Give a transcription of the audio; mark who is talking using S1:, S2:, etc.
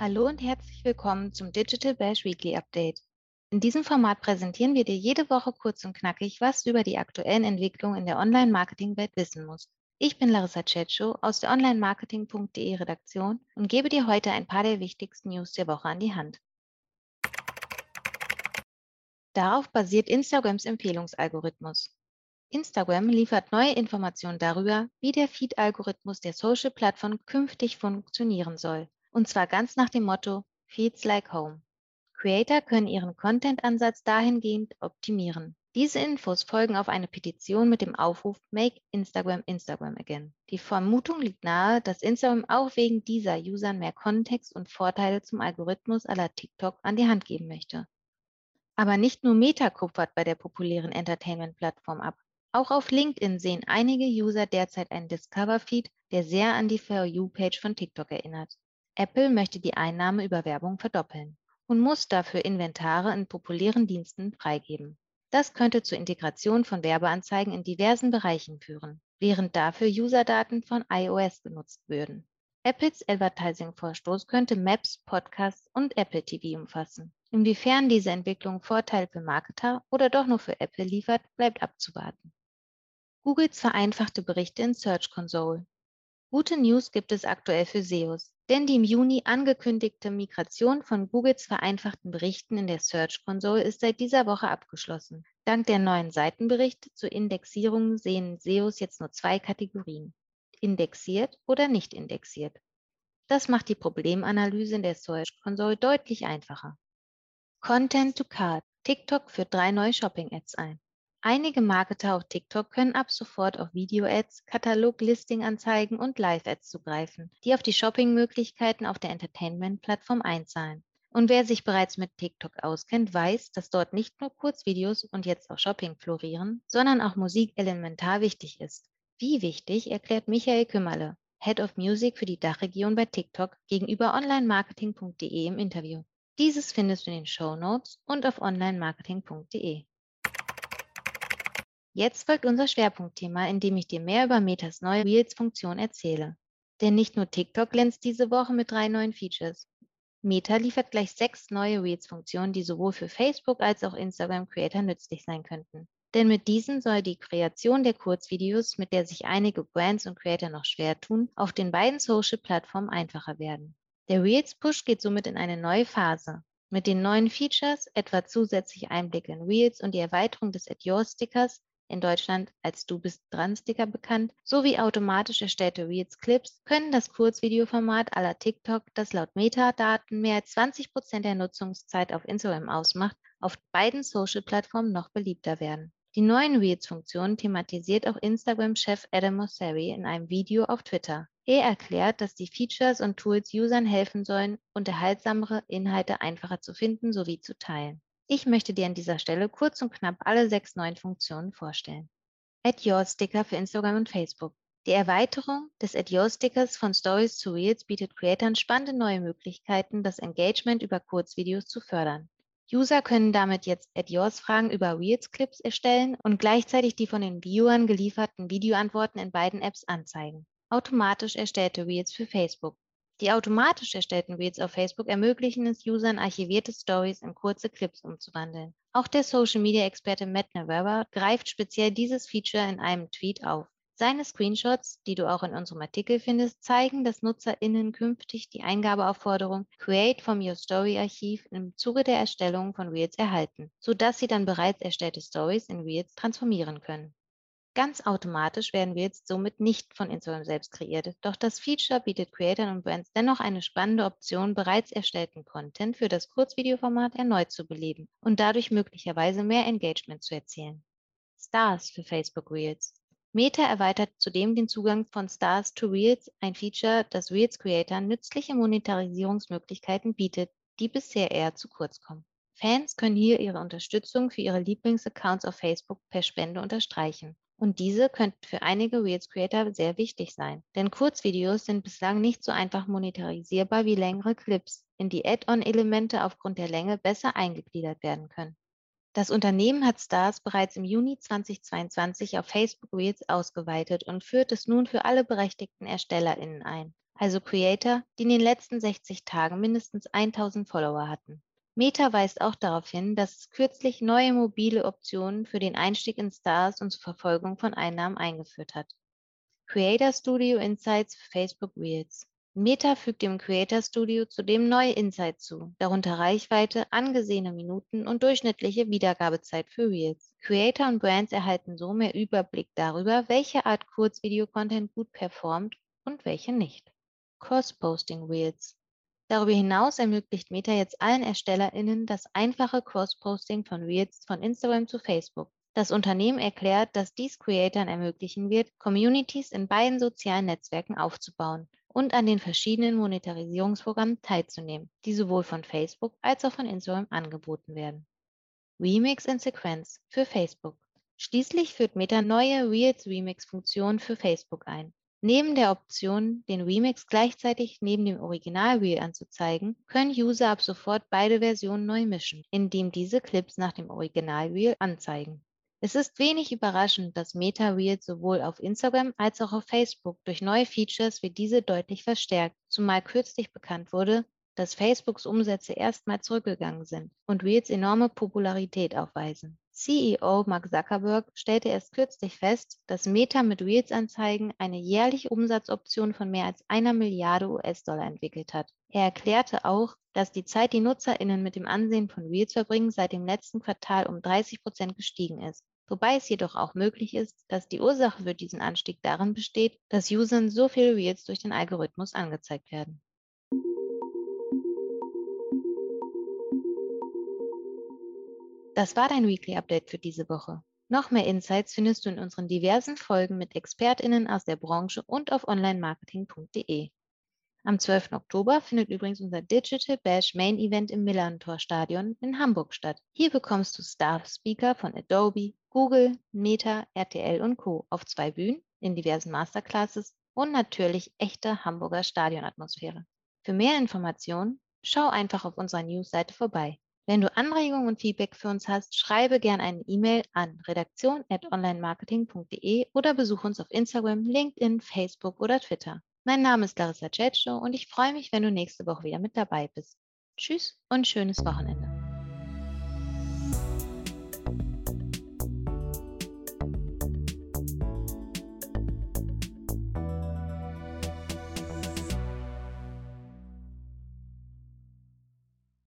S1: Hallo und herzlich willkommen zum Digital Bash Weekly Update. In diesem Format präsentieren wir dir jede Woche kurz und knackig, was du über die aktuellen Entwicklungen in der Online-Marketing-Welt wissen musst. Ich bin Larissa Cetschow aus der Online-Marketing.de Redaktion und gebe dir heute ein paar der wichtigsten News der Woche an die Hand. Darauf basiert Instagrams Empfehlungsalgorithmus. Instagram liefert neue Informationen darüber, wie der Feed-Algorithmus der Social-Plattform künftig funktionieren soll und zwar ganz nach dem Motto Feeds like home. Creator können ihren Content-Ansatz dahingehend optimieren. Diese Infos folgen auf eine Petition mit dem Aufruf Make Instagram Instagram Again. Die Vermutung liegt nahe, dass Instagram auch wegen dieser Usern mehr Kontext und Vorteile zum Algorithmus aller TikTok an die Hand geben möchte. Aber nicht nur Meta kupfert bei der populären Entertainment-Plattform ab. Auch auf LinkedIn sehen einige User derzeit einen Discover-Feed, der sehr an die For You-Page von TikTok erinnert. Apple möchte die Einnahme über Werbung verdoppeln und muss dafür Inventare in populären Diensten freigeben. Das könnte zur Integration von Werbeanzeigen in diversen Bereichen führen, während dafür Userdaten von iOS genutzt würden. Apples Advertising-Vorstoß könnte Maps, Podcasts und Apple TV umfassen. Inwiefern diese Entwicklung Vorteile für Marketer oder doch nur für Apple liefert, bleibt abzuwarten. Googles vereinfachte Berichte in Search Console. Gute News gibt es aktuell für SEOs, denn die im Juni angekündigte Migration von Googles vereinfachten Berichten in der Search Console ist seit dieser Woche abgeschlossen. Dank der neuen Seitenberichte zur Indexierung sehen SEOs jetzt nur zwei Kategorien. Indexiert oder nicht indexiert. Das macht die Problemanalyse in der Search Console deutlich einfacher. Content to Card. TikTok führt drei neue Shopping-Ads ein. Einige Marketer auf TikTok können ab sofort auf Video-Ads, Katalog-Listing-Anzeigen und Live-Ads zugreifen, die auf die Shopping-Möglichkeiten auf der Entertainment-Plattform einzahlen. Und wer sich bereits mit TikTok auskennt, weiß, dass dort nicht nur Kurzvideos und jetzt auch Shopping florieren, sondern auch Musik elementar wichtig ist. Wie wichtig, erklärt Michael Kümmerle, Head of Music für die Dachregion bei TikTok, gegenüber onlinemarketing.de im Interview. Dieses findest du in den Show Notes und auf onlinemarketing.de. Jetzt folgt unser Schwerpunktthema, in dem ich dir mehr über Metas neue Reels-Funktion erzähle. Denn nicht nur TikTok glänzt diese Woche mit drei neuen Features. Meta liefert gleich sechs neue Reels-Funktionen, die sowohl für Facebook als auch Instagram-Creator nützlich sein könnten. Denn mit diesen soll die Kreation der Kurzvideos, mit der sich einige Brands und Creator noch schwer tun, auf den beiden Social-Plattformen einfacher werden. Der Reels-Push geht somit in eine neue Phase. Mit den neuen Features, etwa zusätzliche Einblicke in Reels und die Erweiterung des At Your Stickers, in Deutschland als Du bist dran Sticker bekannt, sowie automatisch erstellte Reels Clips können das Kurzvideoformat aller TikTok, das laut Metadaten mehr als 20 Prozent der Nutzungszeit auf Instagram ausmacht, auf beiden Social-Plattformen noch beliebter werden. Die neuen Reels-Funktionen thematisiert auch Instagram-Chef Adam Mosseri in einem Video auf Twitter. Er erklärt, dass die Features und Tools Usern helfen sollen, unterhaltsamere Inhalte einfacher zu finden sowie zu teilen. Ich möchte dir an dieser Stelle kurz und knapp alle sechs neuen Funktionen vorstellen. Add Your Sticker für Instagram und Facebook. Die Erweiterung des Add Your Stickers von Stories zu Reels bietet Creatern spannende neue Möglichkeiten, das Engagement über Kurzvideos zu fördern. User können damit jetzt Add Yours Fragen über Reels Clips erstellen und gleichzeitig die von den Viewern gelieferten Videoantworten in beiden Apps anzeigen. Automatisch erstellte Reels für Facebook. Die automatisch erstellten Reels auf Facebook ermöglichen es Usern, archivierte Stories in kurze Clips umzuwandeln. Auch der Social-Media-Experte Matt Navarra greift speziell dieses Feature in einem Tweet auf. Seine Screenshots, die du auch in unserem Artikel findest, zeigen, dass NutzerInnen künftig die Eingabeaufforderung Create from Your Story Archiv im Zuge der Erstellung von Reels erhalten, sodass sie dann bereits erstellte Stories in Reels transformieren können. Ganz automatisch werden wir jetzt somit nicht von Instagram selbst kreiert, doch das Feature bietet Creators und Brands dennoch eine spannende Option, bereits erstellten Content für das Kurzvideoformat erneut zu beleben und dadurch möglicherweise mehr Engagement zu erzielen. Stars für Facebook Reels. Meta erweitert zudem den Zugang von Stars to Reels, ein Feature, das Reels Creator nützliche Monetarisierungsmöglichkeiten bietet, die bisher eher zu kurz kommen. Fans können hier ihre Unterstützung für ihre Lieblingsaccounts auf Facebook per Spende unterstreichen. Und diese könnten für einige Reels Creator sehr wichtig sein, denn Kurzvideos sind bislang nicht so einfach monetarisierbar wie längere Clips, in die Add-on-Elemente aufgrund der Länge besser eingegliedert werden können. Das Unternehmen hat Stars bereits im Juni 2022 auf Facebook Reels ausgeweitet und führt es nun für alle berechtigten ErstellerInnen ein. also Creator, die in den letzten 60 Tagen mindestens 1000 Follower hatten. Meta weist auch darauf hin, dass es kürzlich neue mobile Optionen für den Einstieg in Stars und zur Verfolgung von Einnahmen eingeführt hat. Creator Studio Insights für Facebook Reels. Meta fügt dem Creator Studio zudem neue Insights zu, darunter Reichweite, angesehene Minuten und durchschnittliche Wiedergabezeit für Reels. Creator und Brands erhalten so mehr Überblick darüber, welche Art Kurzvideo-Content gut performt und welche nicht. Cross-Posting Reels. Darüber hinaus ermöglicht Meta jetzt allen ErstellerInnen das einfache Cross-Posting von Reels von Instagram zu Facebook. Das Unternehmen erklärt, dass dies Creatoren ermöglichen wird, Communities in beiden sozialen Netzwerken aufzubauen und an den verschiedenen Monetarisierungsprogrammen teilzunehmen, die sowohl von Facebook als auch von Instagram angeboten werden. Remix in Sequenz für Facebook. Schließlich führt Meta neue Reels Remix-Funktionen für Facebook ein. Neben der Option, den Remix gleichzeitig neben dem Original-Reel anzuzeigen, können User ab sofort beide Versionen neu mischen, indem diese Clips nach dem Original-Reel anzeigen. Es ist wenig überraschend, dass Meta Reels sowohl auf Instagram als auch auf Facebook durch neue Features wie diese deutlich verstärkt, zumal kürzlich bekannt wurde, dass Facebooks Umsätze erstmal zurückgegangen sind und Reels enorme Popularität aufweisen. CEO Mark Zuckerberg stellte erst kürzlich fest, dass Meta mit Reels-Anzeigen eine jährliche Umsatzoption von mehr als einer Milliarde US-Dollar entwickelt hat. Er erklärte auch, dass die Zeit, die NutzerInnen mit dem Ansehen von Reels verbringen, seit dem letzten Quartal um 30 Prozent gestiegen ist. Wobei es jedoch auch möglich ist, dass die Ursache für diesen Anstieg darin besteht, dass Usern so viele Reels durch den Algorithmus angezeigt werden. Das war dein Weekly Update für diese Woche. Noch mehr Insights findest du in unseren diversen Folgen mit ExpertInnen aus der Branche und auf onlinemarketing.de. Am 12. Oktober findet übrigens unser Digital Bash Main Event im Millantor Stadion in Hamburg statt. Hier bekommst du Staff-Speaker von Adobe, Google, Meta, RTL und Co. auf zwei Bühnen in diversen Masterclasses und natürlich echte Hamburger Stadionatmosphäre. Für mehr Informationen schau einfach auf unserer Newsseite vorbei. Wenn du Anregungen und Feedback für uns hast, schreibe gerne eine E-Mail an redaktion.onlinemarketing.de oder besuche uns auf Instagram, LinkedIn, Facebook oder Twitter. Mein Name ist Larissa Cecco und ich freue mich, wenn du nächste Woche wieder mit dabei bist. Tschüss und schönes Wochenende.